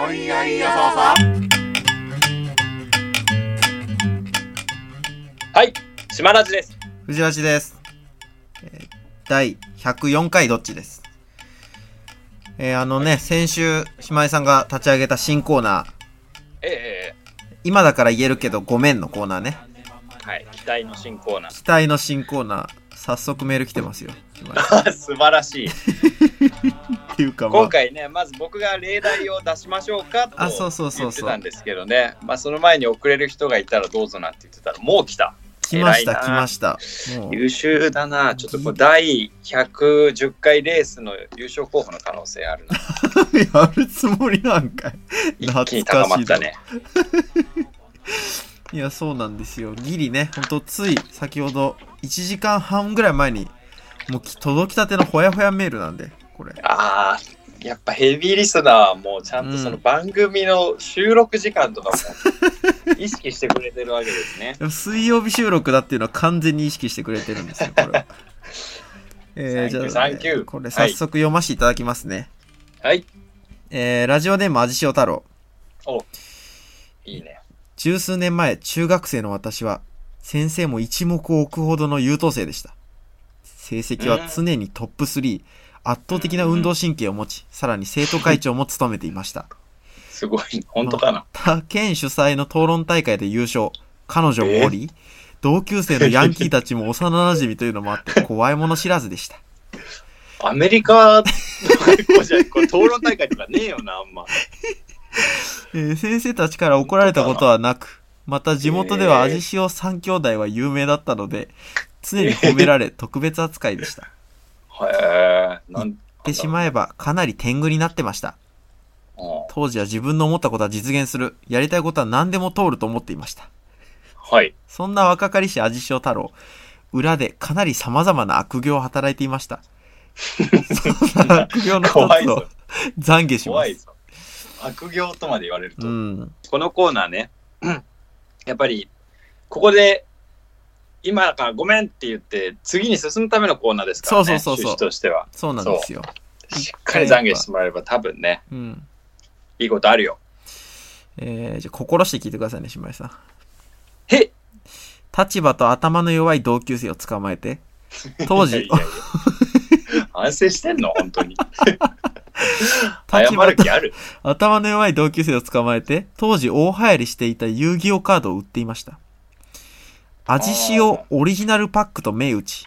おいやいやささはい、島ラジです。藤ラジです。えー第104回どっちです。えーあのね、先週、島井さんが立ち上げた新コーナー、ええ今だから言えるけどごめんのコーナーね。はい、期待の新コーナ期待の新コーナー、早速メール来てますよ。島井さんー。素晴らしい。っていうか、まあ今、回ね、まず僕が例題を出しましょうかとあそうそうそうそう言ってたんですけどね、まあその前に遅れる人がいたらどうぞなんて言ってたら、もう来た。来ました、来ました。優秀だな。ちょっとこれ第110回レースの優勝候補の可能性あるな。やるつもりなんかい。一気に高まったね。いや、そうなんですよ。ギリね、ほんとつい先ほど1時間半ぐらい前に、もうき届きたてのほやほやメールなんで、これ。ああ、やっぱヘビーリスナーはもうちゃんとその番組の収録時間とかも 意識してくれてるわけですね。水曜日収録だっていうのは完全に意識してくれてるんですよ、これは。えー、じゃあ、サンキューサンキューこれ早速読ませていただきますね。はい。えー、ラジオネーム味塩太郎。おいいね。十数年前、中学生の私は、先生も一目を置くほどの優等生でした。成績は常にトップ3、圧倒的な運動神経を持ち、さらに生徒会長も務めていました。すごい。本当かな？他県主催の討論大会で優勝。彼女もおり、同級生のヤンキーたちも幼馴染というのもあって、怖いもの知らずでした。アメリカの学校じゃ、これ討論大会とかねえよな、あんま。えー先生たちから怒られたことはなく、また地元では味塩三兄弟は有名だったので、常に褒められ 特別扱いでした。へえ。言ってしまえばかなり天狗になってました。うん当時は自分の思ったことは実現する、やりたいことは何でも通ると思っていました。はい。そんな若かりし味塩太郎、裏でかなり様々な悪行を働いていました。そんな悪行の一つを懺悔します。怖いぞ。悪行とまで言われると。うん。このコーナーね、うんやっぱり、ここで、今だからごめんって言って、次に進むためのコーナーですからね。そうそうそうそうとしては。そうなんですよ。しっかり懺悔してもらえれば多分ね、うん。いいことあるよ。えー、じゃあ心して聞いてくださいね、島井さん。へっ立場と頭の弱い同級生を捕まえて、当時いやい、やいや反省してんの本当に。謝る気ある？頭の弱い同級生を捕まえて、当時大流行りしていた遊戯王カードを売っていました。味塩オリジナルパックと銘打ち、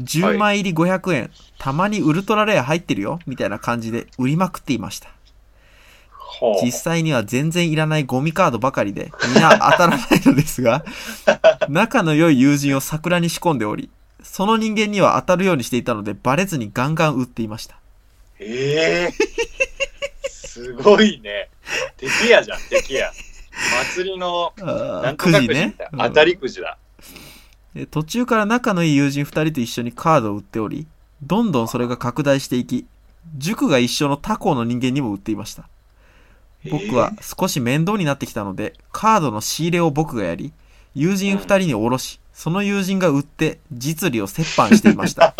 10枚入り500円、たまにウルトラレア入ってるよ、みたいな感じで売りまくっていました。実際には全然いらないゴミカードばかりで、みんな当たらないのですが、仲の良い友人を桜に仕込んでおり、その人間には当たるようにしていたので、バレずにガンガン売っていました。ええすごいね。敵やじゃん、敵や。祭りの、なんとかくじね当たりくじだ。で途中から仲のいい友人2人と一緒にカードを売っており、どんどんそれが拡大していき、塾が一緒の他校の人間にも売っていました。僕は少し面倒になってきたので、カードの仕入れを僕がやり、友人2人におろし、その友人が売って実利を折半していました。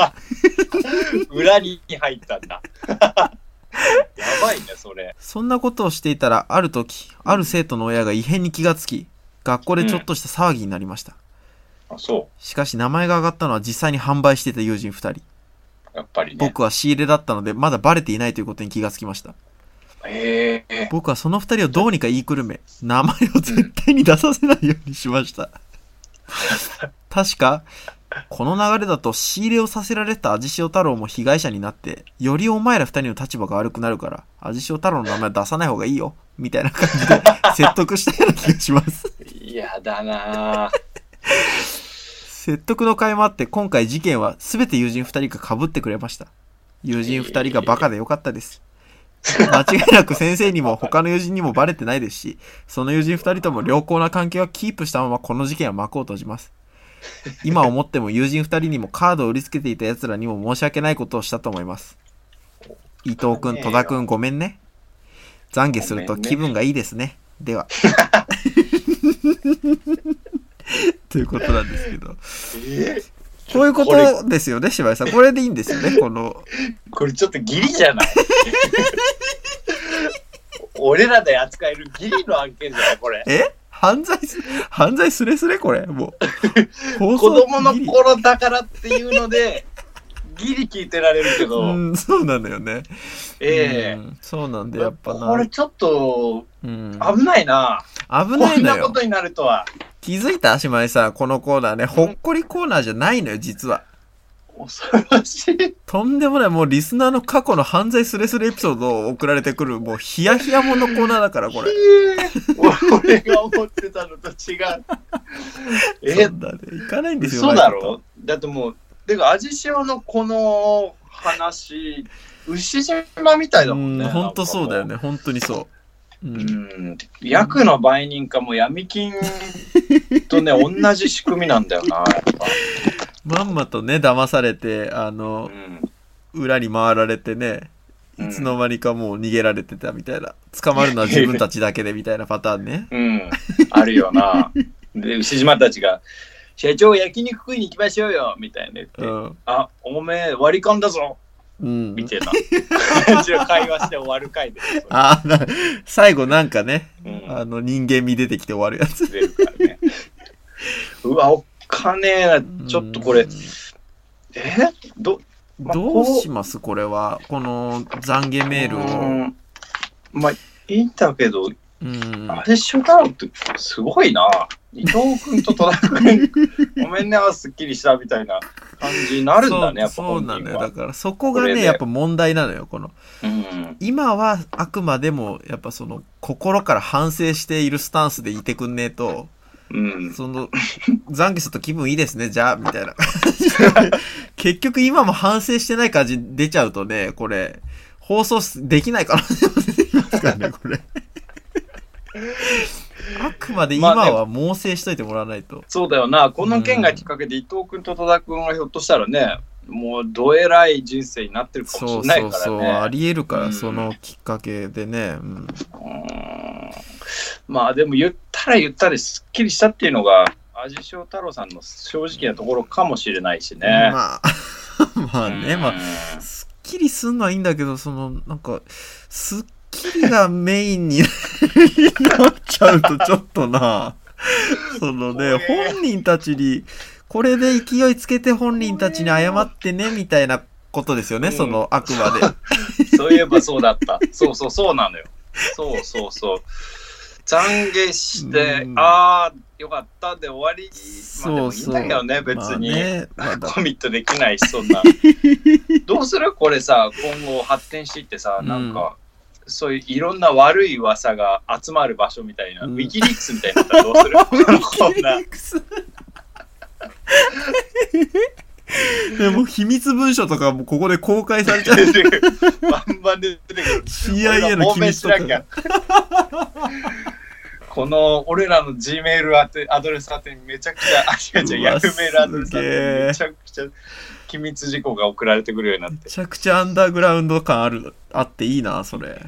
裏に入ったんだ。やばいね、それ。そんなことをしていたら、ある時、ある生徒の親が異変に気がつき、学校でちょっとした騒ぎになりました。あ、そしかし名前が挙がったのは実際に販売していた友人2人。う。やっぱりね。僕は仕入れだったので、まだバレていないということに気がつきました。ええ僕はその二人をどうにか言いくるめ、名前を絶対に出させないようにしました。確か、この流れだと仕入れをさせられた味塩太郎も被害者になって、よりお前ら二人の立場が悪くなるから、味塩太郎の名前は出さない方がいいよ、みたいな感じで説得したような気がします。嫌だなぁ。説得の甲斐もあって、今回事件は全て友人二人が被ってくれました。友人二人がバカでよかったです。間違いなく先生にも他の友人にもバレてないですし、その友人二人とも良好な関係をキープしたままこの事件は幕を閉じます。今思っても友人二人にもカードを売りつけていた奴らにも申し訳ないことをしたと思います。伊藤くん、戸田くんごめんね。懺悔すると気分がいいですね。では。ということなんですけど。えこういうことですよね、柴井さん。これでいいんですよね、この。これちょっとギリじゃない 俺らで扱えるギリの案件じゃないこれ。え？犯罪す、犯罪すれすれこれ。もう。放子供の頃だからっていうので、ギリ聞いてられるけど、うん、そうなんだよね。ええうんそうなんで、やっぱな。これちょっとうん、危ないな。危こないのよ。んなことになるとは。気づいた足前さん、このコーナーね、ほっこりコーナーじゃないのよ、実は。恐ろしい。とんでもない、もうリスナーの過去の犯罪スレスレエピソードを送られてくる、もうヒヤヒヤものコーナーだから、これ。俺が思ってたのと違う。え？そ、んなね、いかないんですよ。嘘だうまいころだってもう、てか、味塩のこの話、牛島みたいだもんね。ん、ほんとそうだよね、ほんとにそう。う、うんん。役の売人かも闇金とね、同じ仕組みなんだよな。まんまとね、騙されて、あうの、ん。裏に回られてね、うんいつの間にかもう逃げられてたみたいな。捕まるのは自分たちだけでみたいなパターンね。うん。あるよな。で、牛島たちが、社長焼肉食いに行きましょうよみたいな言って、うん。あ、おめえ割り勘だぞうん。みたいな感じの会話して終わる回で。あな最後なんかね、うんあの人間味出てきて終わるやつ。出るからね。うわ、おっかねえな。ちょっとこれうん、え？ど、まあどうします？これは。この懺悔メールうを。んまあ、いいんだけど、うん。あれしょだろうってすごいな。伊藤君と戸田君、ごめんね、あすっきりしたみたいな感じになるんだね、やっぱそう本なんだよ。だ。からそこがね、やっぱ問題なのよ。この、うん。今はあくまでも、やっぱその、心から反省しているスタンスでいてくんねえと、うん。その、懺悔すると気分いいですね、じゃあ、みたいな。結局今も反省してない感じ出ちゃうとね、これ、放送できないからね、これ。あくまで今は猛省しといてもらわないと。そうだよな。この件がきっかけで伊藤君と戸田君はひょっとしたらね、もうどえらい人生になってるかもしそうれないからそうそう、ね。ありえるから、うんそのきっかけでね。うんんまあでも言ったら言ったですっきりしたっていうのが味塩太郎さんの正直なところかもしれないしね。まあ、まあね、まあ、あ。すっきりすんのはいいんだけど、その、なんか、すっきりがメインになっちゃうとちょっとな、そのね、本人たちに、これで勢いつけて本人たちに謝ってね、みたいなことですよね、うんその、あくまで。そういえばそうだった。そうそうそうなのよ。そうそうそう。懺悔して、うんああ、よかったで終わり。まあでもいいんそうそう。だけどね、別まあに。ね、まだコミットできないし、そんな。どうする？これさ、今後発展していってさ、なんか、そういういろんな悪い噂が集まる場所みたいな、うんウィキリークスみたいになったらどうする？こんな。でも秘密文書とかもここで公開されちゃう。バンバン出てくる。CIA の機密とかこの俺らの G メールアドレス宛てにめちゃくちゃ、あ、違う違う、ヤメールアドレス宛てめちゃくちゃ機密事項が送られてくるようになっめて。ちゃくちゃアンダーグラウンド感ある、あっていいな、それ。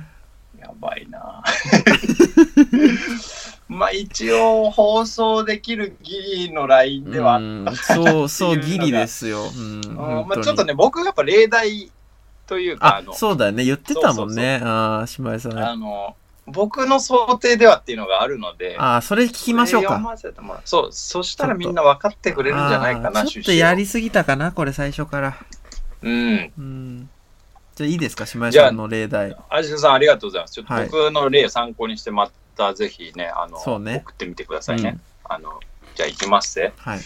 やばいな まあ一応放送できるギリのラインではあっうんたそう、そう、ギリですよ。うん。まあちょっとね、僕がやっぱ例題というか、あそうだよね。言ってたもんね。ああ、島井さん。あの、僕の想定ではっていうのがあるので、ああ、それ聞きましょうか。そう、そしたらみんな分かってくれるんじゃないかな、ちょっとやりすぎたかな、これ最初から。うん。うん。じゃあいいですか、島井さんの例題。アジさんありがとうございます。ちょっとはい僕の例を参考にしてまたぜひね、あの、そうね送ってみてくださいね。うんあの、じゃあ行きますね。はい。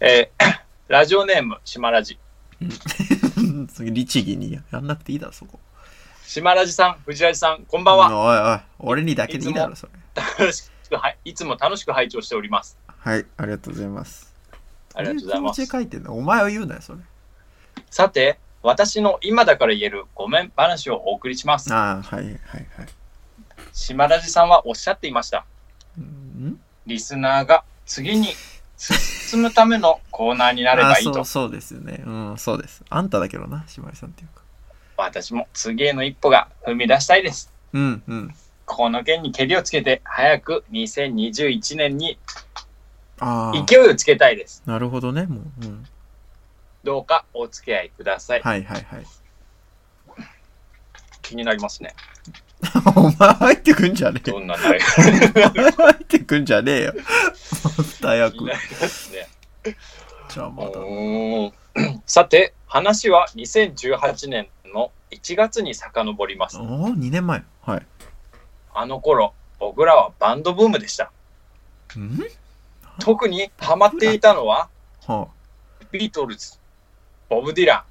えー ラジオネーム、島ラジ。次、律儀にやんなくていいだろ、そこ。島ラジさん、藤ラジさん、こんばんは。おいおい、俺にだけでいいだろ、それ。楽しくはいいつも楽しく拝聴しております。はい、ありがとうございます。ありがとうございます書いてんだお前は言うなよ、それ。さて、私の今だから言えるごめん話をお送りします。ああ、はい、はい、はい。島ラジさんはおっしゃっていました。うん？リスナーが次に進むためのコーナーになれあばいいと。そうそうですよね。うん、そうです。あんただけどな、島井さんっていうか。私も次への一歩が踏み出したいです。うん、うん。この件にけりをつけて、早く2021年に勢いをつけたいです。なるほどね、もう。うん。どうかお付き合いください。はい、はい、はい。気になりますね。お前入ってくんじゃねえ。どんな入ってくんじゃねえよ。もったいなくにな。りますね。じゃあまた。うーんさて、話は2018年の1月に遡ります。おお、2年前。はい。あの頃、僕らはバンドブームでした。ん？特にハマっていたのは、はビートルズ、ボブ・ディラ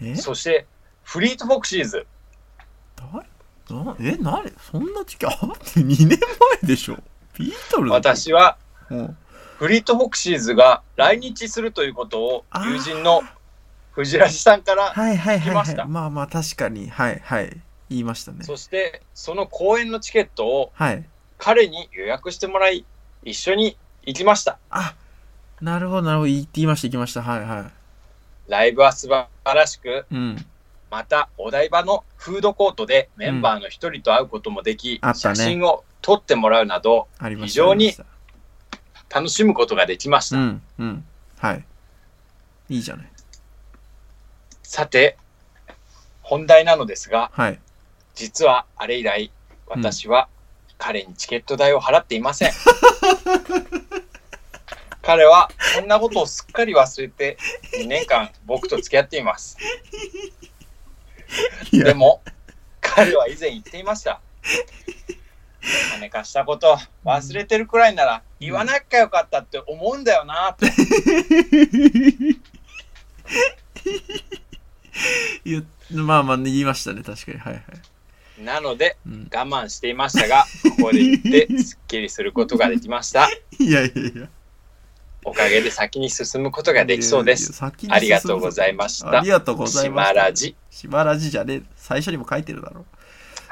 ン、そしてフリート・フォクシーズ。誰？なえ、なれそんな時期 あって2年前でしょビートルズ私はうんフリート・フォクシーズが来日するということを友人の藤ラジさんから、はいはいはい、はい。来ましたまあまあ確かに。はいはい。言いましたね。そしてその公演のチケットをはい。彼に予約してもらい、一緒に行きました。あ、なるほどなるほど。言って言いました言いました。はいはライブは素晴らしく、い。うん。またお台場のフードコートでメンバーの一人と会うこともでき、あったね写真を撮ってもらうなど。非常に楽しむことができました。うんうん。はい。いいじゃない。さて、本題なのですが、はい。実はあれ以来、私は彼にチケット代を払っていません。彼はこんなことをすっかり忘れて2年間僕と付き合っています。でも、彼は以前言っていました。金貸したこと忘れてるくらいなら言わなきゃよかったって思うんだよなと。言っまあまあ言いましたね。確かに。はいはい。なのでうん、我慢していましたが、ここで言ってすっきりすることができました。いやいやいや。おかげで先に進むことができそうです。いやいや先にありがとうございましたありがとうございました。島ラジ。島ラジじゃねえ。最初にも書いてるだろ。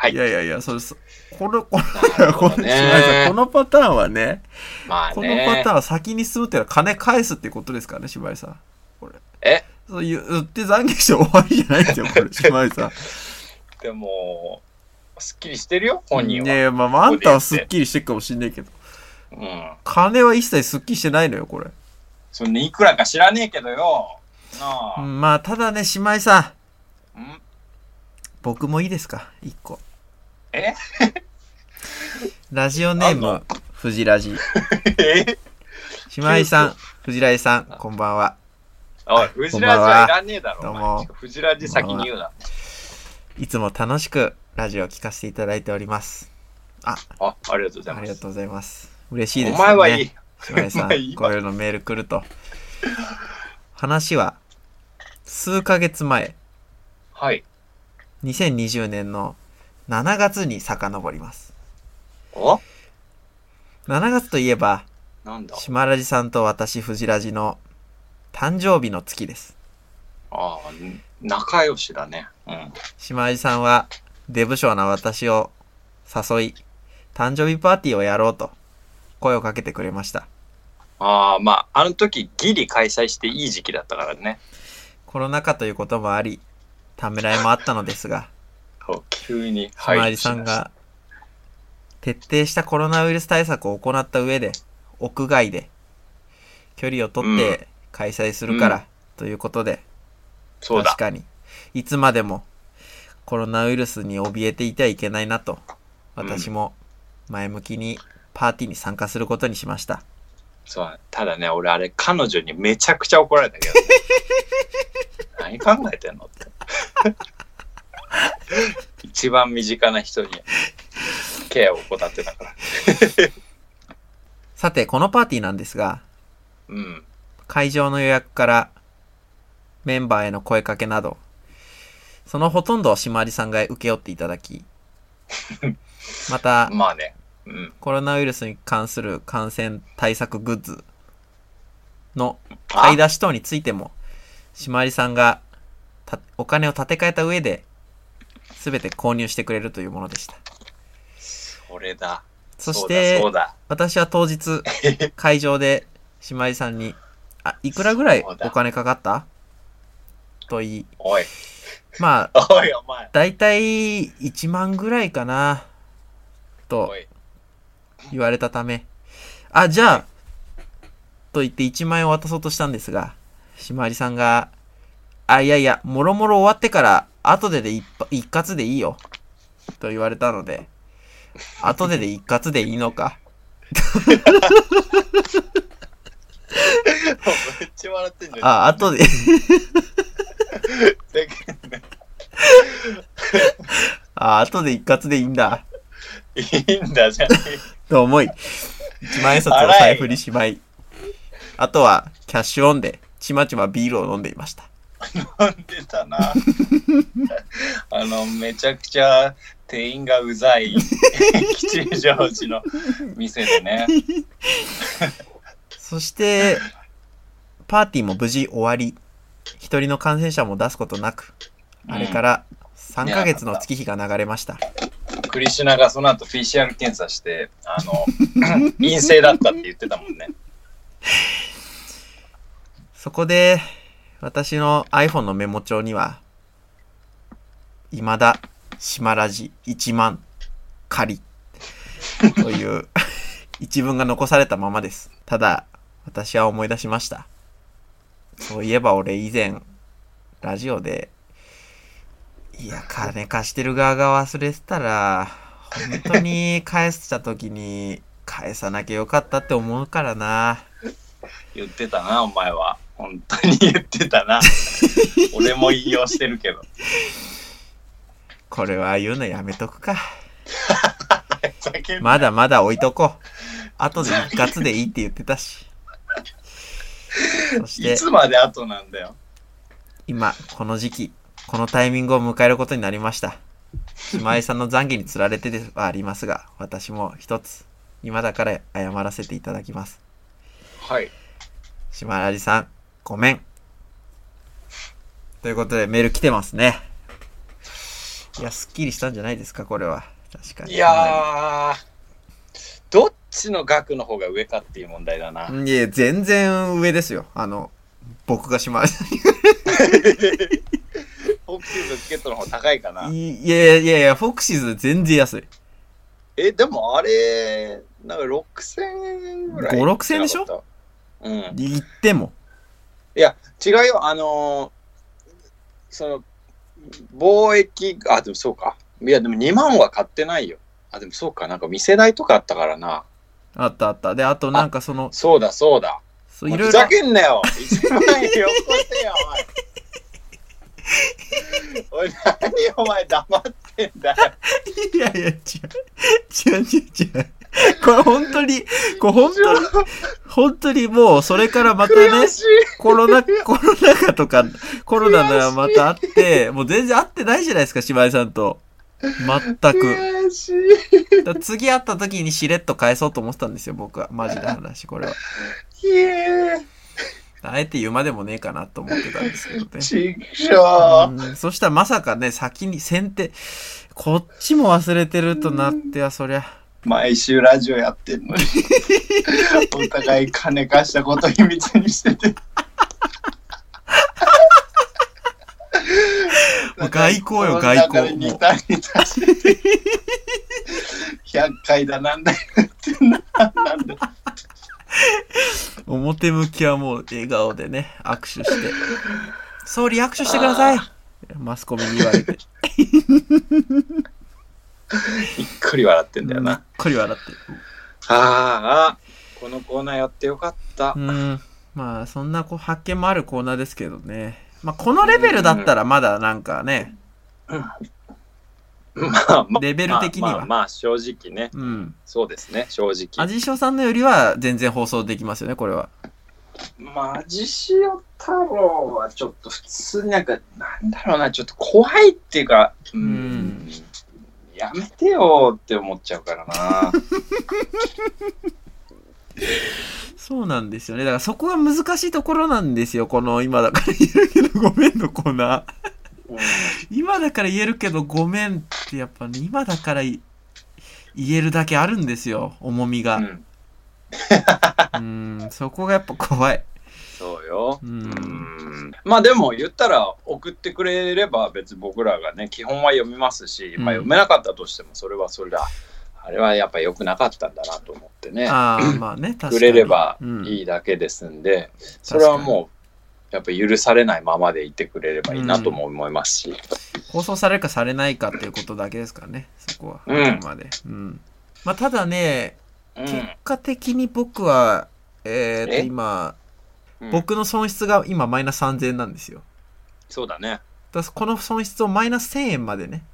はいいやいやいや、それそ、この、この、このパターンはね、まあこのパねターン。は先に進むっていうのは金返すっていうことですからね、島井さん。これ。え？言言って懺悔して終わりじゃないですよ、これ、島井さん。でも、すっきりしてるよ、本人は。いやいや、まあまあ、あんたはすっきりしてるかもしんないけど。うん。金は一切すっきりしてないのよ、これ。そんないくらか知らねえけどよ。なあ。うんまあ、ただね、島井さん。うん？僕もいいですか？一個。え？ラジオネーム、藤ラジ。え？島井さん、藤ラジさん、こんばんは。おい、フジラジはいらねえだろ。どうもお前フジラジ先に言うな。いつも楽しくラジオを聞かせていただいております。あ、ありがとうございあます。りがとうございます。嬉しいですね。前はいい。島井さん、こういうのメール来ると。話は、数ヶ月前、はい。2020年の7月に遡ります。お？7月といえば、なんだ？島ラジさんと私、藤ラジの誕生日の月です。ああ、ん仲良しだね。うん。島ラジさんは、デブ症な私を誘い、誕生日パーティーをやろうと、声をかけてくれました。ああ、まあ、あの時ギリ開催していい時期だったからね。コロナ禍ということもあり、ためらいもあったのですが、急に入りさんが、徹底したコロナウイルス対策を行った上で、屋外で、距離をとって開催するから、うんということで、そうだ確。かに、いつまでもコロナウイルスに怯えていてはいけないなと、私も前向きにパーティーに参加することにしました。そうただね、俺あれ、彼女にめちゃくちゃ怒られたけど、ね、何考えてんのって。一番身近な人にケアを怠ってたから。さて、このパーティーなんですが、うん。会場の予約からメンバーへの声かけなど、そのほとんどをしまりさんが請け負っていただき、また、まあね。うん。コロナウイルスに関する感染対策グッズのあ買い出し等についても、しまりさんがたお金を立て替えた上で、すべて購入してくれるというものでした。それだ。そして私は当日、会場でしまりさんに、あ、いくらぐらいお金かかった？と言い、おい、まあ、おい、お前。だいたい1万ぐらいかな、と言われたため、あ、じゃあ、と言って1万円を渡そうとしたんですが、しまりさんが、あ、いやいや、もろもろ終わってから、後でで一ぱ一括でいいよ。と言われたので、後でで一括でいいのか。めっちゃ笑ってんじゃん。あ、後で、だけどね あ、後で一括でいいんだ。いいんだじゃん。と思い、一万円札を財布にしまい、あとはキャッシュオンでちまちまビールを飲んでいました。飲んでたな。あの、めちゃくちゃ店員がうざい吉祥寺の店でね。そして、パーティーも無事終わり、一人の感染者も出すことなく、あれから3ヶ月の月日が流れました。クリシュナがその後 PCR 検査して、あの、陰性だったって言ってたもんね。そこで、私の iPhone のメモ帳には、未だ、島ラジ1万仮という 一文が残されたままです。ただ、私は思い出しました。そういえば俺以前、ラジオで、いや、金貸してる側が忘れてたら、本当に返した時に返さなきゃよかったって思うからな。言ってたな、お前は。本当に言ってたな。俺も引用してるけど。これは言うのやめとくか。まだまだ置いとこう。後で一括でいいって言ってたし。そして、いつまで後なんだよ。今、この時期、このタイミングを迎えることになりました。島井さんの懺悔につられてではありますが、私も一つ、今だから謝らせていただきます。はい。島ラジさん、ごめん。ということで、メール来てますね。いや、すっきりしたんじゃないですか、これは。確かに。いやー、どっちの額の方が上かっていう問題だな。いや、全然上ですよ。あの、僕が島井さんにフォクシーズチケットの方が高いかな。いやいやいや、フォクシーズ全然安い。え、でもあれ、なんか6000円ぐらい。5 6000円でしょ？うん。言っても。いや、違うよ。あのーその、貿易、あ、でもそうか。いや、でも2万は買ってないよ。あ、でもそうか。なんか店代とかあったからな。あったあった。で、あとなんかその、そうだ、そうだ。そういろいろふざ。けんなよ !1 万円よこせよ、おい。おい、何お前黙ってんだよ。いやいや、違う。違う違う違う。これ本当に、これ本当に、本当にもう、それからまたね。コロナ、コロナ禍とか、コロナがまたあって、もう全然会ってないじゃないですか、島井さんと。全く。悔しい。だ次会った時にしれっと返そうと思ってたんですよ、僕は。マジな話、これは。あえて言うまでもねえかなと思ってたんですけどね。ちくしょう。うんそしたらまさかね、先に先手、こっちも忘れてるとなっては、そりゃ。毎週ラジオやってんのに。お互い金貸したこと秘密にしてて。もう外交よ外交この中でニタニタしてて。100回だなんだよってななんだ。表向きはもう笑顔でね、握手して。総理握手してくださいマスコミに言われて。びっくり笑ってんだよな。びっくり笑って。ああ、このコーナーやってよかった。うん。まあ、そんなこう発見もあるコーナーですけどね。まあ、このレベルだったらまだなんかね、まあ、まあ、レベル的にはまあ、まあまあ正直ね。うん。そうですね、正直。味塩さんのよりは全然放送できますよね、これは。マジ塩太郎はちょっと普通になんか、なんだろうな、ちょっと怖いっていうか、うーん、やめてよって思っちゃうからな。そうなんですよね。だからそこが難しいところなんですよ。この今だから言えるけどごめんのコーナー。今だから言えるけどごめんってやっぱ、ね、今だからい言えるだけあるんですよ。重みが。うん、うん、そこがやっぱ怖い。そうよ。ううんんまあでも言ったら送ってくれれば別に僕らがね基本は読みますし、まあ、読めなかったとしてもそれはそれだあれはやっぱ良くなかったんだなと思ってねああ、まあね、確かに。くれればうんいいだけですんで、それはもやっぱ許されないままでいてくれればいいなとも思いますし。放送されるかされないかっていうことだけですからね、そこは。うんまで。うん。まあ、ただね、うん結果的に僕は、えー、と、え？今、うん僕の損失が今マイナス3000円なんですよ。そうだね。だこの損失をマイナス1000円までね、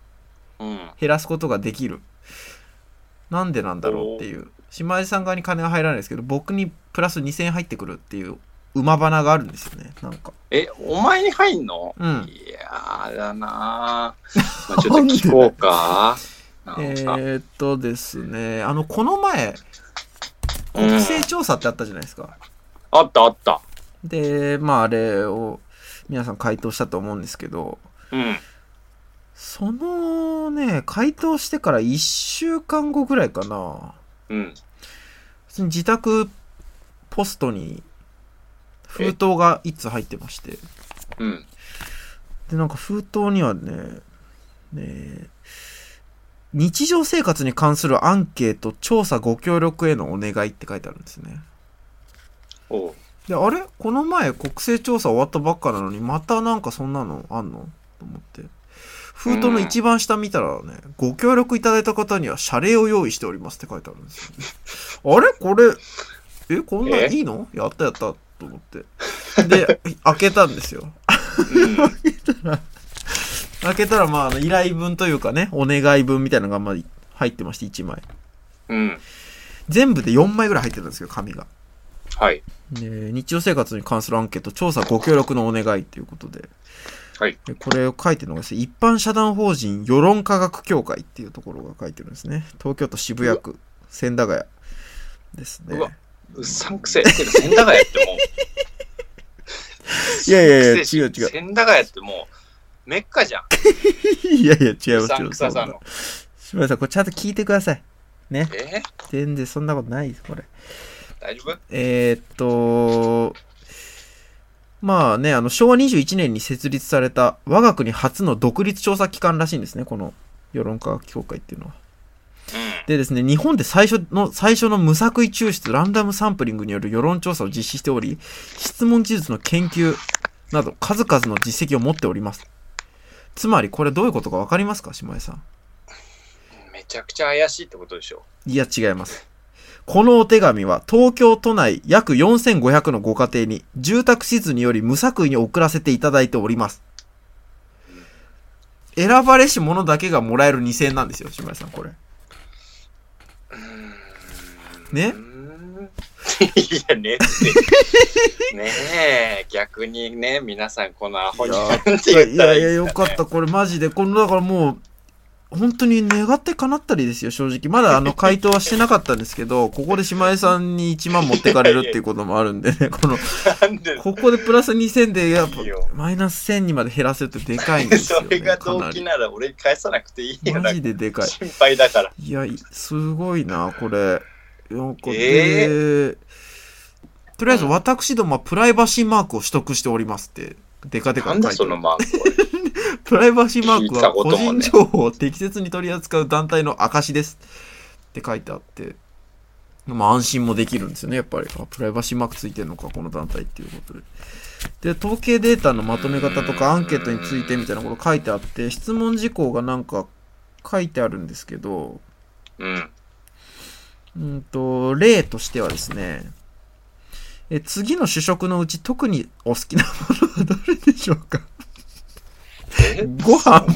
うん。減らすことができる。なんでなんだろうっていう。島地さん側に金が入らないですけど、僕にプラス2000円入ってくるっていう馬花があるんですよね、なんか。え、お前に入んの？うんいやーだなー まあちょっと聞こうか。えー、っとですね、あの、この前、うん国勢調査ってあったじゃないですか。あったあった。で、まああれを皆さん回答したと思うんですけど、うん。そのね、回答してから1週間後ぐらいかな、うん。普通に自宅ポストに封筒が1つ入ってまして、うん。で、なんか封筒にはね、ね日常生活に関するアンケート、調査ご協力へのお願いって書いてあるんですね。おうで、あれ？この前国勢調査終わったばっかなのに、またなんかそんなのあんの？と思って。封筒の一番下見たらね、ご協力いただいた方には謝礼を用意しておりますって書いてあるんですよ、ね。あれ？これ、え、こんないいの？やったやったと思って。で、開けたんですよ。うん。開けたら、まあ、あの依頼文というかね、お願い文みたいなのがまあ入ってまして、1枚。うん。全部で4枚ぐらい入ってるんですよ、紙が。はい。で日常生活に関するアンケート、調査ご協力のお願いということで。はい。でこれを書いてるのがですね、一般社団法人世論科学協会っていうところが書いてるんですね。東京都渋谷区、千駄ヶ谷ですねう。わうっさんくせえ。けど、千駄ヶ谷ってもう。いやいやいや違う違う千駄ヶ谷ってもう、メッカじゃん。いやいや、違いうますさんくささの。島田さん、これちゃんと聞いてください。ね。え全然そんなことないです、これ。大丈夫？えーっと、まあね、あの、昭和21年に設立された我が国初の独立調査機関らしいんですね、この世論科学協会っていうのは。うでですね、日本で最初の、最初の無作為抽出、ランダムサンプリングによる世論調査を実施しており、質問技術の研究など数々の実績を持っております。つまり、これどういうことかわかりますか島江さん。ん？めちゃくちゃ怪しいってことでしょ。いや、違います。このお手紙は東京都内約4500のご家庭に住宅地図により無作為に送らせていただいております。選ばれし者だけがもらえる2000円なんですよ、島井さん、これ。ね？いや、ねって。ねえ、逆にね、皆さんこのアホにいやいや、よかった。これマジで。この、だからもう、本当に願って叶ったりですよ、正直。まだあの回答はしてなかったんですけど、ここで島江さんに1万持ってかれるっていうこともあるんでね、この、なんでここでプラス2000で、やっぱマイナス1000にまで減らせるってでかいんですよ、そね。れが動。機なら俺に返さなくていいよマジででかい。心配だから。いや、いすごいな、これ。なんか、えで、とりあえず私どもはプライバシーマークを取得しておりますって、デカデカなんだ書いてある。そのマーク プライバシーマークは個人情報を適切に取り扱う団体の証ですって書いてあって、まあ安心もできるんですよね、やっぱり。あプライバシーマークついてるのか、この団体っていうことで。で、統計データのまとめ方とかアンケートについてみたいなこと書いてあって、質問事項がなんか書いてあるんですけど、うん。うんと、例としてはですね、え次の主食のうち特にお好きなものはどれでしょうか？えご飯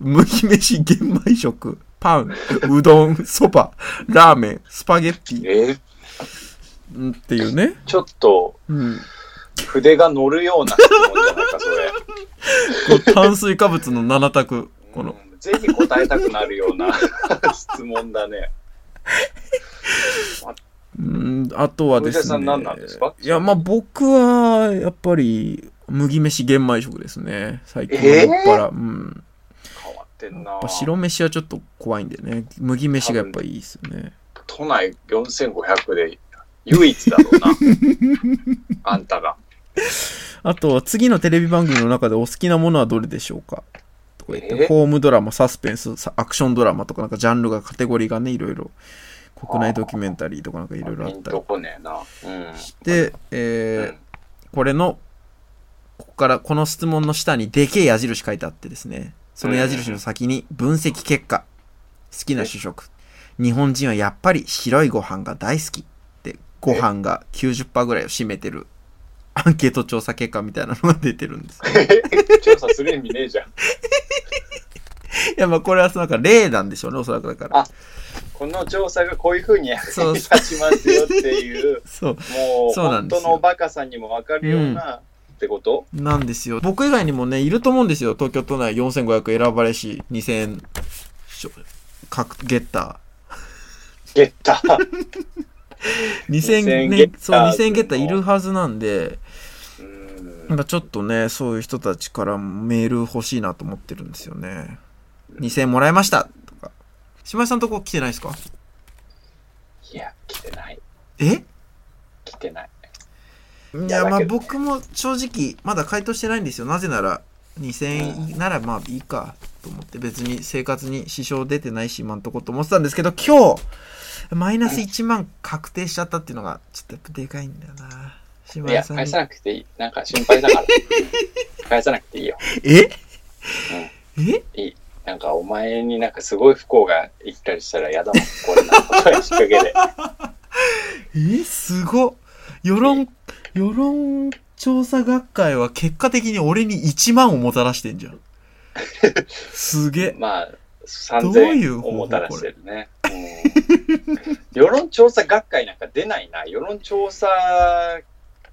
麦飯、玄米食、パン、うどん、そば、ラーメン、スパゲッティえうんっていうね。ちょっとうん。筆が乗るような質問じゃないか、それ。こう炭水化物の7択。この。うんぜひ答えたくなるような 質問だね。うん、あとはですね。藤井さん何なんですか？いや、まあ僕は、やっぱり、麦飯玄米食ですね。最近えー？もっぱら。うん。変わってんなやっぱ白飯はちょっと怖いんでね。麦飯がやっぱいいですよね。都内4500で唯一だろうな。あんたが。あとは次のテレビ番組の中でお好きなものはどれでしょうか？とか言って、えー？ホームドラマ、サスペンス、さアクションドラマとかなんかジャンルが、カテゴリーがね、いろいろ、国内ドキュメンタリーとかなんかいろいろあったりピンとこねえな。うん。して、えーこれのここからこの質問の下にでけえ矢印書いてあってですね、その矢印の先に分析結果、好きな主食。日本人はやっぱり白いご飯が大好き。で、ご飯が90%ぐらいを占めてるアンケート調査結果みたいなのが出てるんです。調査する意味ねえじゃん。いや、まあこれはなんか例なんでしょうね、おそらくだから。あこの調査がこういうふうに役に立ちますよっていう、そう。もう本当のおバカさんにもわかるような、ってこと？なんですよ。僕以外にもね、いると思うんですよ。東京都内4500選ばれし、2000しょ、各ゲッタゲッター。ー。2000 2000ねゲッター そう、2000ゲッターいるはずなんで、うんやっぱちょっとね、そういう人たちからメール欲しいなと思ってるんですよね。2000もらいましたとか。島井さんとこ来てないですか？いや、来てない。え？来てない。いや、まあ僕も正直、まだ回答してないんですよ。なぜなら、2000ならまあいいかと思って、別に生活に支障出てないし、今んとこと思ってたんですけど、今日、マイナス1万確定しちゃったっていうのが、ちょっとやっぱでかいんだよな。島いや、返さ。なくていい。なんか心配だから。返さなくていいよ。え？え？いい。なんかお前になんかすごい不幸がいったりしたら嫌だもん。こんかことがきっかけで。え？すごっ世論、世論調査学会は結果的に俺に1万をもたらしてんじゃん。すげえ。まあ、どう3000いう方法円をもたらしてるね。うん 世論調査学会なんか出ないな。世論調査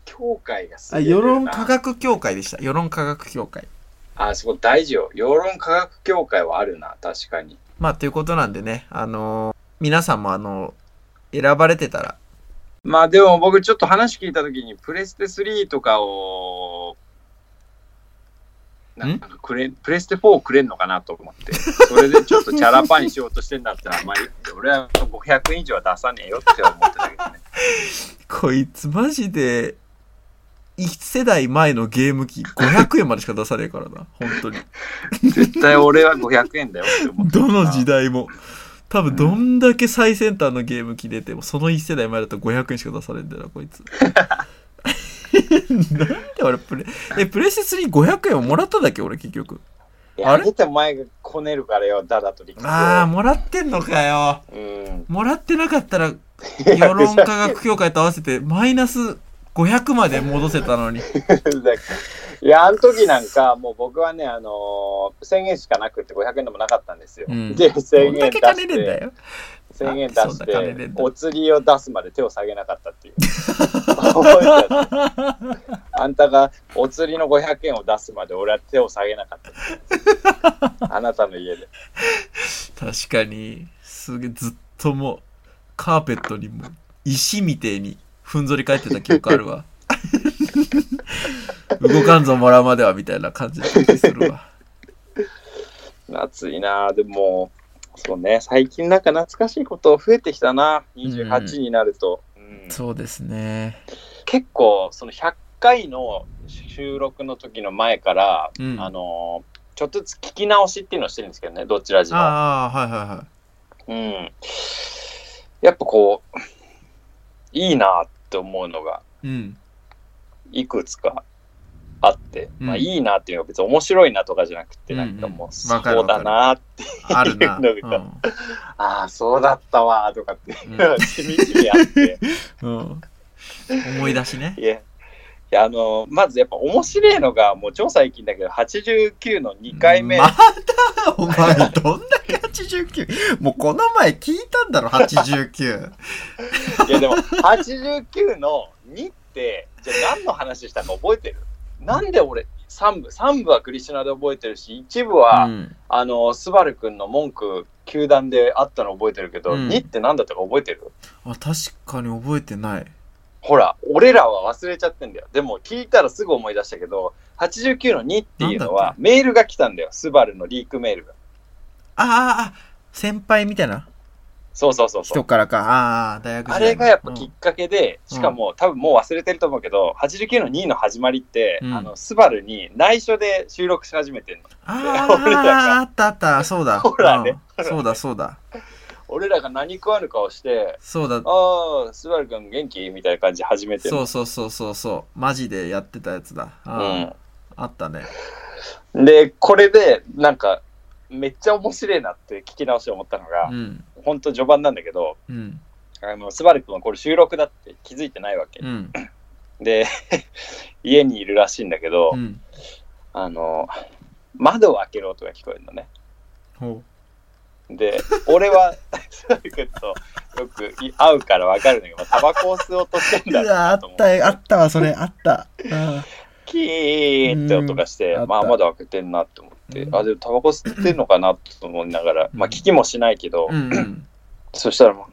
協会がすあ、げえな世論科学協会でした。世論科学協会。あ、そこ大事よ。世論科学協会はあるな、確かに。まあ、ということなんでね、あのー皆さんもあのー選ばれてたら、まあでも僕ちょっと話聞いたときにプレステ3とかをなんかくれプレステ4をくれんのかなと思ってそれでちょっとチャラパにしようとしてんだったらまあ俺は500円以上は出さねえよって思ってたけどねこいつマジで、1世代前のゲーム機 500円までしか出さねえからな。本当に。絶対俺は500円だよって思ってた どの時代も。多分どんだけ最先端のゲーム機出ても、その1世代前だと500円しか出されんだよな、こいつ。なんで俺プレ、え、プレステ3500円をもらっただっけ俺結局。あれ？てお前がこねるからよダダと理屈をああ、もらってんのかよ。うんもらってなかったら、世論科学協会と合わせてマイナス500まで戻せたのに。いや、あの時なんか、もう僕はね、あのー1000円しかなくて500円でもなかったんですよ。うんで、ど1000んだけ円出して、金ねえんだよ。1000円出してお釣りを出すまで手を下げなかったっていう。あんたがお釣りの500円を出すまで俺は手を下げなかった。あなたの家で。確かに、すげえ、ずっともう、カーペットにも、石みてえに、ふんぞり返ってた記憶あるわ。動かんぞもらうまでは、みたいな感じするわ。夏いなでも、そうね、最近なんか懐かしいこと増えてきたな。28になると。うんそうですね。結構その100回の収録の時の前から、うんあのーちょっとずつ聞き直しっていうのをしてるんですけどねどちらじも、ああ、はいはいはうん、やっぱこういいなって思うのがい。うん。いくつかあって、うんまあいいなっていうのは別に面白いなとかじゃなくて、うんうなんんかもうわそうだなって。いうのがああそうだったわとかってしみじみあってうん。うん思い出しね。いやいやあのまずやっぱ面白いのがもう超最近だけど89の2回目、まだ？お前、どんだけ 89? もうこの前聞いたんだろ、89。いやでも89の2ってじゃあ何の話したか覚えてる？なんで俺3部3部はクリシュナで覚えてるし1部は、うん。あのスバル君の文句球団であったの覚えてるけど、うん。2って何だったか覚えてる？あ、確かに覚えてない。ほら俺らは忘れちゃってんだよ。でも聞いたらすぐ思い出したけど89の2っていうのはメールが来たんだよ。スバルのリークメールが。ああ、あ、先輩みたいな？そうそうそうそう人からか。ああ、大学時代のあれがやっぱきっうんかけで、しかも多分もう忘れてると思うけど、89の2の始まりって、うんあの、スバルに内緒で収録し始めてんの。あ俺らがあ、あったあった、そうだ。ほらねうんそうだそうだ。俺らが何食わぬ顔して、そうだ。ああ、スバル君元気？みたいな感じで始めて。そうそうそうそうそう。マジでやってたやつだ。うあん。あったね。で、これで、なんか、めっちゃ面白いなって聞き直して思ったのがう、ん。ほんと序盤なんだけど、うん。あの、スバル君はこれ収録だって気づいてないわけう。ん。で、家にいるらしいんだけど、うん。あの、窓を開ける音が聞こえるのね。ほで、俺は、スバル君とよくい会うからわかるんだけど、タバコを吸おうとしてんだなと思ったよ、あったわ、それ、あった。うんキーって音がして、まあ窓開けてんなって思って、うんあ、でもタバコ吸ってんのかなと思いながら、まあ聞きもしないけど、うんうん。そしたらもう、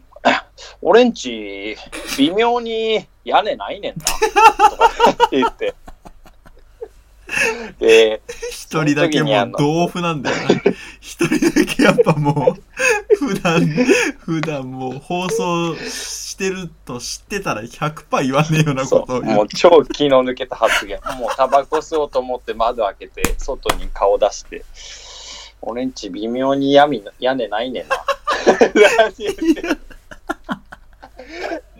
俺んち、微妙に屋根ないねんな、とかって言って。で、一人だけもう豆腐なんだよな。一人だけやっぱもう、普段、普段もう放送してると知ってたら100%言わねえようなことをもう超気の抜けた発言。もうタバコ吸おうと思って窓開けて、外に顔出して、俺んち微妙に屋根屋根ないねんな。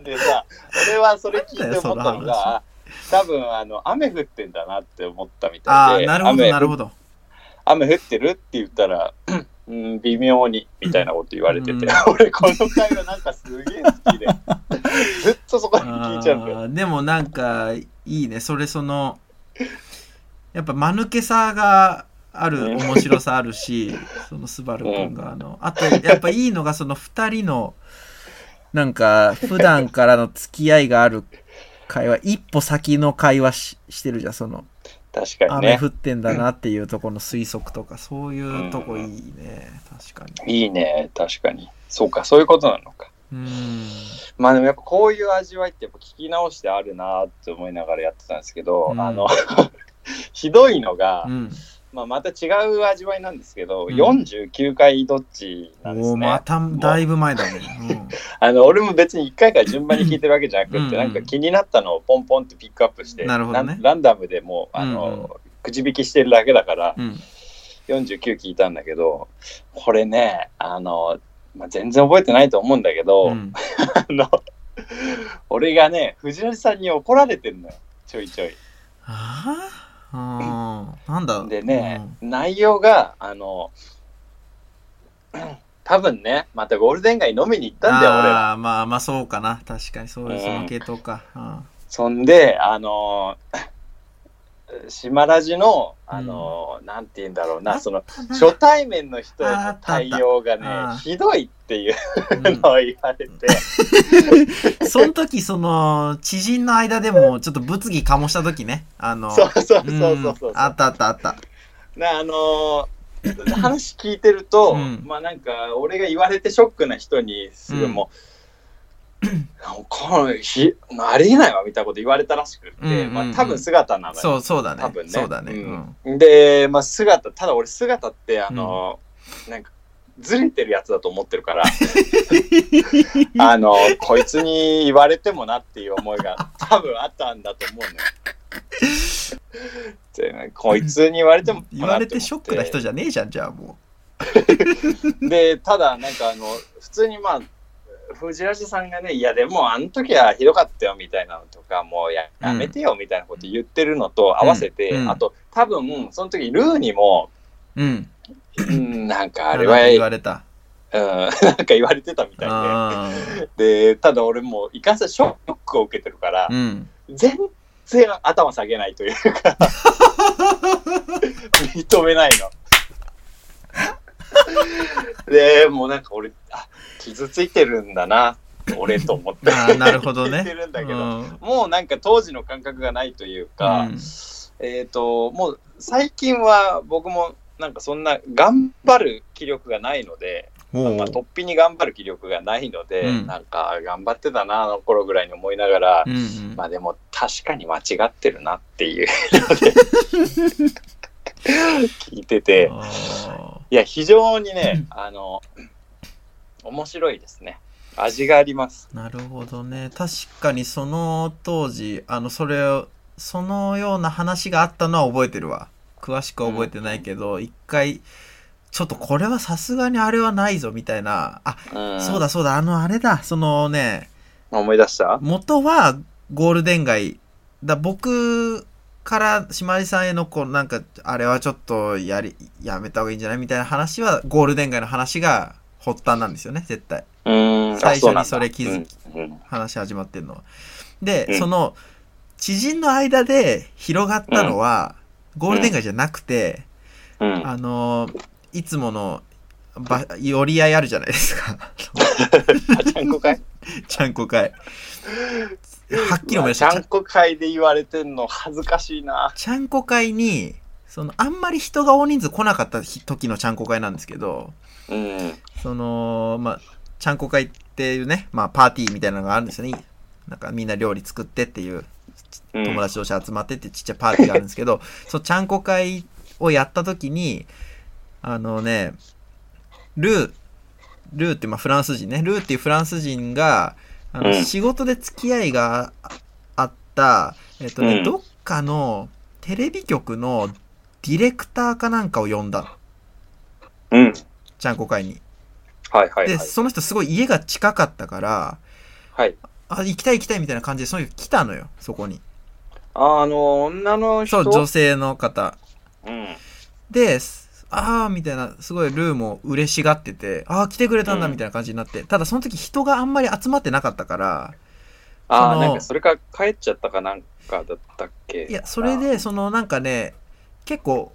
でさ、俺はそれ聞いて思ったのが、多分あの雨降ってんだなって思ったみああ、たいで、なるほど、雨なるほど。雨降ってるって言ったら、うん、微妙にみたいなこと言われてて、うん俺この会話なんかすげえ好きで、ずっとそこに聞いちゃうんだよ。あーでもなんか、いいね。それその、やっぱ間抜けさがある、うん面白さあるし、そのスバル君が、あの、あと、やっぱいいのがその二人の、なんか、普段からの付き合いがある会話、一歩先の会話ししてるじゃん、その、確かにね。雨降ってんだなっていうところの推測とか、そういうとこいいね。確かに。いいね、確かに。そうか、そういうことなのか。うん。まあでもやっぱこういう味わいってやっぱ聞き直してあるなって思いながらやってたんですけど、うんあの、ひどいのが、うん。まあまた違う味わいなんですけど、うん49回どっちなんですね。また、だいぶ前だね。あの、俺も別に1回から順番に聞いてるわけじゃなくて、うんなんか気になったのをポンポンってピックアップして、なるほどねランダムでもう、あの、うんうんくじ引きしてるだけだから、うん。うん。49聞いたんだけど、これね、あの、まあ、全然覚えてないと思うんだけど、うん あの、俺がね、藤波さんに怒られてるのよ、ちょいちょい。ああ、うん、なんだでね、内容が、あの、多分ね、またゴールデン街飲みに行ったんだよ、俺ら。ああ、まあまあそうかな。確かにそういう、うんその系統か。うんそんで、あの、島ラジの、あの、なんて言うんだろうな、その、初対面の人への対応がね、ひどいっていううんのを言われて、その時、その、知人の間でも、ちょっと物議醸した時ね。あの、そうそうそううんそうそう。あったあったあった。なあのー話聞いてると、うん。まあなんか俺が言われてショックな人にすぐもう、これひありえないわみたいなこと言われたらしくって、うんうんうん。まあ多分姿なのよ。そう、そうだね。多分ね。そうだね。うん。うん。で、まあ、姿ただ俺姿ってあのーなんかずれてるやつだと思ってるから あのこいつに言われてもなっていう思いが多分あったんだと思うのよ。こいつに言われても言われてショックな人じゃねえじゃん、じゃあも で、ただ、なんかあの、普通にまあ、藤ラジさんがね、いやでもあの時はひどかったよみたいなのとか、もうややめてよみたいなこと言ってるのと合わせて、うんうんあと多分、その時ルーにも、う。うん。うん、なんかああれは、言われた。うん、なんか言われてたみたいあで、で、ただ俺もいかんせんショックを受けてるからー、うん。全然頭下げないというか、認めないの。で、もうなんか俺、あ、傷ついてるんだな、俺と思って。あーなるほどね。てるんだけど、うん。もうなんか当時の感覚がないというか、うん。えっ、と、もう最近は僕もなんかそんな頑張る気力がないので、まあ、突飛に頑張る気力がないので、うん。なんか頑張ってたな、あの頃ぐらいに思いながら、うんうん。まあでも確かに間違ってるなっていうので 聞いてて、あいや、非常にね、あの、面白いですね。味があります。ーなるほどね。確かにその当時、あの、それを、そのような話があったのは覚えてるわ。詳しくは覚えてないけど、一回、ちょっとこれはさすがにあれはないぞみたいな。あ、うんそうだそうだ、あのあれだ、そのね、思い出した？元はゴールデン街。だ僕から島地さんへのこうなんかあれはちょっとやりやめた方がいいんじゃないみたいな話はゴールデン街の話が発端なんですよね絶対。最初にそれ気づきうんうん。話始まってんのは。で、うん。その知人の間で広がったのは、ゴールデン街じゃなくて、うん。あのーいつものば寄り合いあるじゃないですか。あちゃんこ会 ちゃんこ会はっきり思い出しちたゃんこ会で言われてんの恥ずかしいな。ちゃんこ会にそのあんまり人が大人数来なかった日時のちゃんこ会なんですけどうん。そのまあちゃんこ会っていうね、まあ、パーティーみたいなのがあるんですよね。なんかみんな料理作ってっていううん。友達同士集まってってちっちゃいパーティーがあるんですけど、そうちゃんこ会をやった時にあのねルールーってまあフランス人ね。ルーっていうフランス人があの、うん仕事で付き合いがああったえっとね、うんどっかのテレビ局のディレクターかなんかを呼んだのうん。ちゃんこ会に。で、はいはいはい。その人すごい家が近かったから、はい。あ、行きたい行きたいみたいな感じで、その人来たのよ、そこに。ああの、女の人？そう、女性の方。うん。で、すあーみたいな、すごいルーも嬉しがってて、あー来てくれたんだうんみたいな感じになって、ただその時人があんまり集まってなかったから、ああ、なんかそれか帰っちゃったかなんかだったっけ？いや、それで、そのなんかね、結構、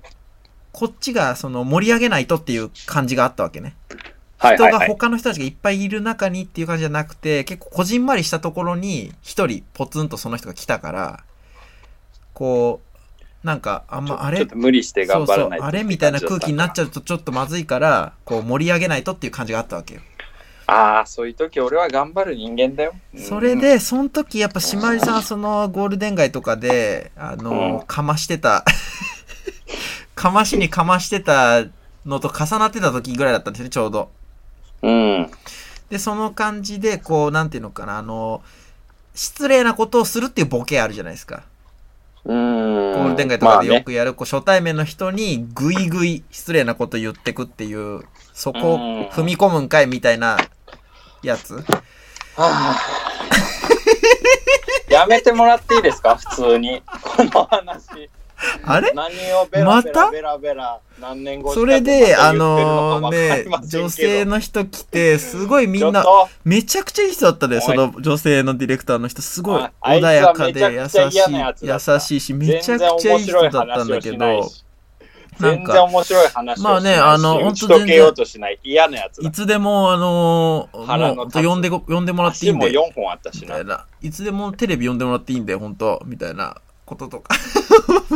こっちがその盛り上げないとっていう感じがあったわけね。人が。他の人たちがいっぱいいる中にっていう感じじゃなくて、結構こじんまりしたところに一人ポツンとその人が来たから、こう、なんかあんま、あれ？無理して頑張らないとあれみたいな空気になっちゃゃうとちょっとまずいから、こう盛り上げないとっていう感じがあったわけよ。う。ああ、そういう時俺は頑張る人間だよ。それで、その時やっぱ島地さんはそのゴールデン街とかで、あの、うんかましてた、かましにかましてたのと重なってた時ぐらいだったんですよね、ちょうど。うん、うん。で、その感じで、こう、なんていうのかな、あの、失礼なことをするっていうボケあるじゃないですか。うん。ゴールデン街とかでよまくやる、こう、初対面の人にぐいぐい失礼なこと言ってくっていう、そこうん踏み込むんかいみたいなやつ？やめてもらっていいですか？普通に。この話。あれ？何をベラベまたラベラベラ何年後それで、あののね、女性の人来て、すごいみんなめちゃくちゃいい人だったね、おい。その女性のディレクターの人。すごい穏やかで優しい、優しいし、めちゃくちゃいい人だったんだけど、なん全か然面白い話をしない。しまあねあの打本当ち解けようとしない。嫌なやつだいつでも、あのーもう、呼んでご、呼んでもらっていいんで、4本あったしな。みたいな。いつでもテレビ呼んでもらっていいんで、本当。みたいなこととか、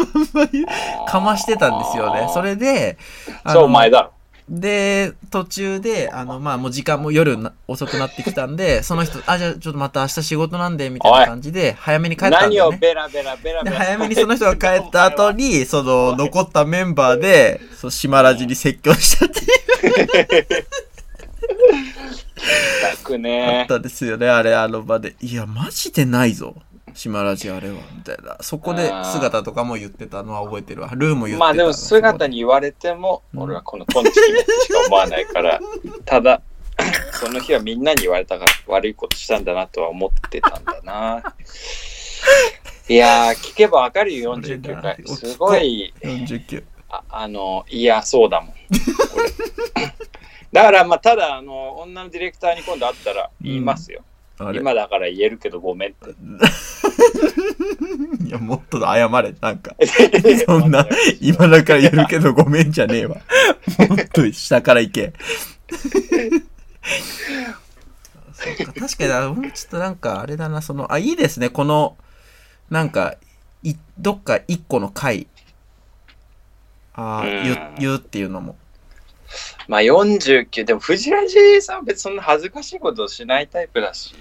かましてたんですよね。それで、あそうのお前だろで、途中で、あの、まあ、もう時間も夜な遅くなってきたんで、その人、あ、じゃあちょっとまた明日仕事なんで、みたいな感じで、早めに帰ったんだ何を。ベラベラベラベで、ラ早めにその人が帰った後に、その、残ったメンバーで、そう、島ラジに説教したっていう、たくあねったんですよね、あれ、あの場で。いや、マジでないぞ。島ラジあれは、みたいな。そこで姿とかも言ってたのは覚えてるわ。ルーも言ってた。まあでも姿に言われてもうん俺はこのトンチキメしか思わないからただ その日はみんなに言われたから悪いことしたんだなとは思ってたんだな いやー聞けばわかるよ49回すごい49。ああの嫌そうだもん俺 だからまあただあの女のディレクターに今度会ったら言いますよ、あれ今だから言えるけどごめんって いや、もっと謝れ、なんか。そんな、今だから言えるけどごめんじゃねえわ。もっと下から行け。そうか、確かにな、もうちょっとなんか、あれだな、その、あ、いいですね、この、なんか、い、どっか一個の回、あー言ううん言うっていうのも。まあ49でも藤ラジさんは別にそんな恥ずかしいことをしないタイプだし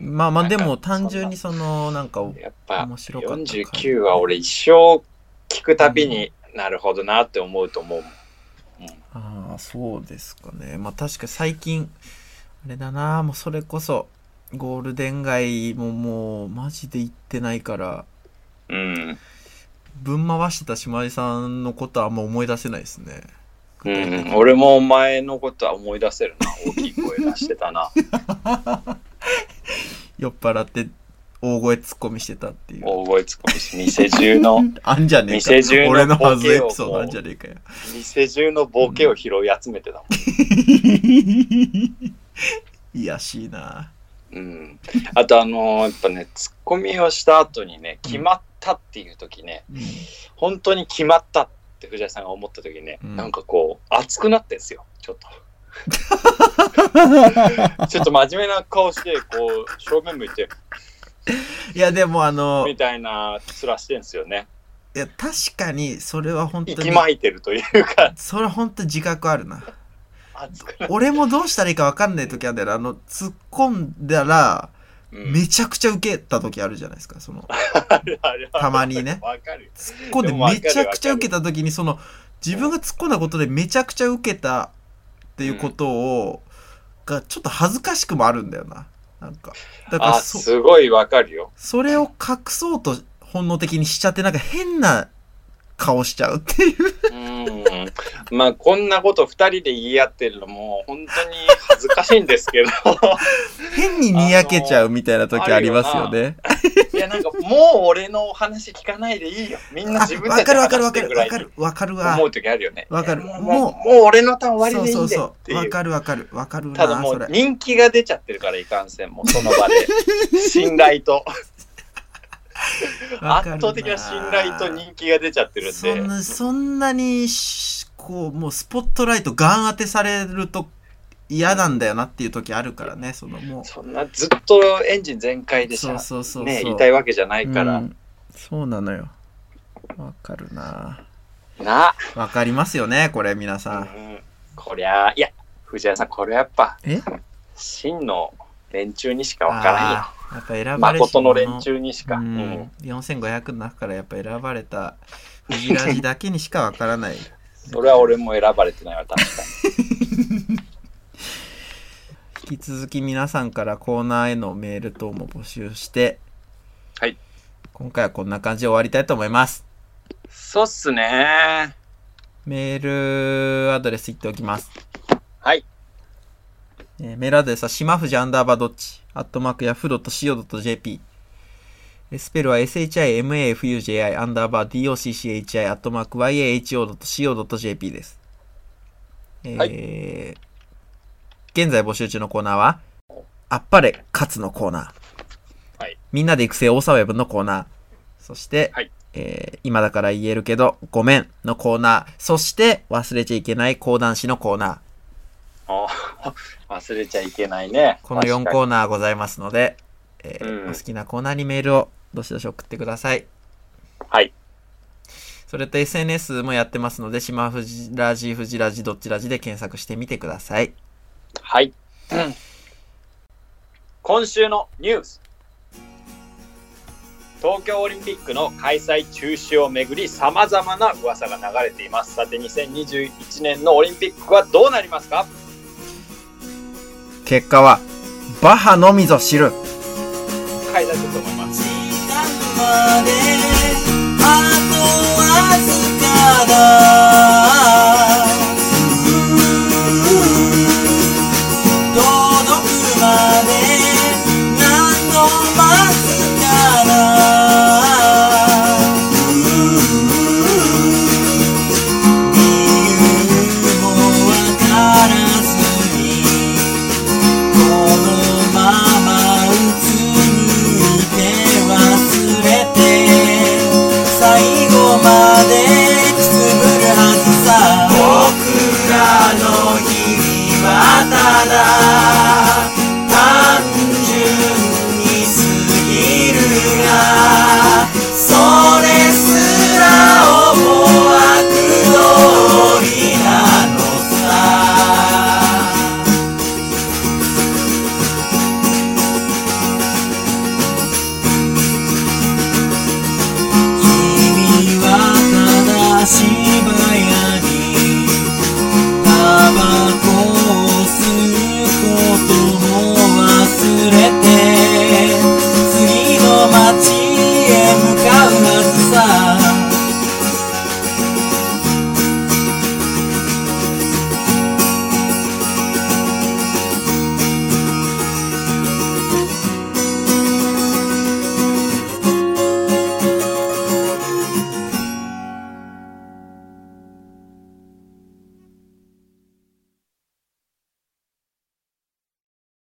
まあまあ、でも単純にその、なんか、やっぱ面白かった回49は俺一生聞くたびになるほどなって思うと思う。ああ、そうですかね。まあ確か最近、あれだな、もうそれこそ、ゴールデン街ももう、マジで行ってないから、うん。分回してた島井さんのことはあんま思い出せないですね。うん、俺もお前のことは思い出せるな。大きい声出してたな。酔っ払って、大声ツッコミしてたっていう。大声ツッコミし、店中の、あんじゃねえか。店中の俺のはずボケをエピソードあんじゃねえかよ。店中のボケを拾い集めてたもいや しいな。ん。うん。あとあのーやっぱね、ツッコミをした後にね、決まったっていう時ね、うん本当に決まったって藤井さんが思った時ね、うんなんかこう、熱くなってんすよ、ちょっと。ちょっと真面目な顔して、こう、正面向いて、いや、でもあの、いみたいな面してんすよね。や、確かに、それは本当に、息巻いてるというか、それは本当に自覚あるな。俺もどうしたらいいか分かんない時あるんだよな。あの、突っ込んだら、うんめちゃくちゃ受けた時あるじゃないですか。その、たまにね。突っ込んでめちゃくちゃ受けた時に、その、自分が突っ込んだことでめちゃくちゃ受けたっていうことを、がちょっと恥ずかしくもあるんだよな。なんか。だからすごいわかるよ。それを隠そうと本能的にしちゃって、なんか変な顔しちゃうっていう。うん。まあ、こんなこと二人で言い合ってるのも、本当に恥ずかしいんですけど。変ににやけちゃうみたいな時ありますよね。いや、なんか、もう俺の話聞かないでいいよ。みんなあ、自分でわかるわかる話わかるしてるぐらいにわかるわかるわ。思う時あるよね。わかるもう、もう俺のターン終わりでいいん。だよ。わかるわかるわかるただ。もう人気が出ちゃってるからいかんせん、もうその場で。信頼と、圧倒的な信頼と人気が出ちゃってるんで。そんな、そんなにし、こう、もうスポットライトガン当てされると嫌なんだよなっていう時あるからね、そのもう。そんなずっとエンジン全開でさそう、そうそう。ね、言いたいわけじゃないから。うんそうなのよ。わかるな。な。わかりますよね、これ皆うさん。ん、こりゃ、いや、藤原さん、これやっぱ、え？真の連中にしかわからんよ。やっぱ選ばれし誠の連中にしか。ううんん、4500の中からやっぱ選ばれたフジラジだけにしかわからない。それは俺も選ばれてないわ、確か 引き続き皆さんからコーナーへのメール等も募集して、はい。今回はこんな感じで終わりたいと思います。に。そうっすね。メールアドレス言っておきます。はい。えーメールアドレスは、しまふじアンダーバードッチ、アットマークヤフー .co.jp。えースペルは shimafuji アンダーバー docchi アットマーク yaho.co.jp です。えーは現在募集中のコーナーは、あっぱれ勝つのコーナー。はいみんなで育成大沢ウェブのコーナー。そして、はいえー今だから言えるけど、ごめんのコーナー。そして、忘れちゃいけない講談師のコーナー。あ 忘れちゃいけないね。この4確かコーナーございますので、えーうんお好きなコーナーにメールをどしどし送ってください。にはい。それと SNS もやってますので、島ふじラジ、ふじラジ、どっちラジで検索してみてください。はい。今週のニュース。東京オリンピックの開催中止をめぐり様々な噂が流れています。さて2021年のオリンピックはどうなりますか？結果は、バハのみぞ知る。はい、だと思います。まであとわずかだ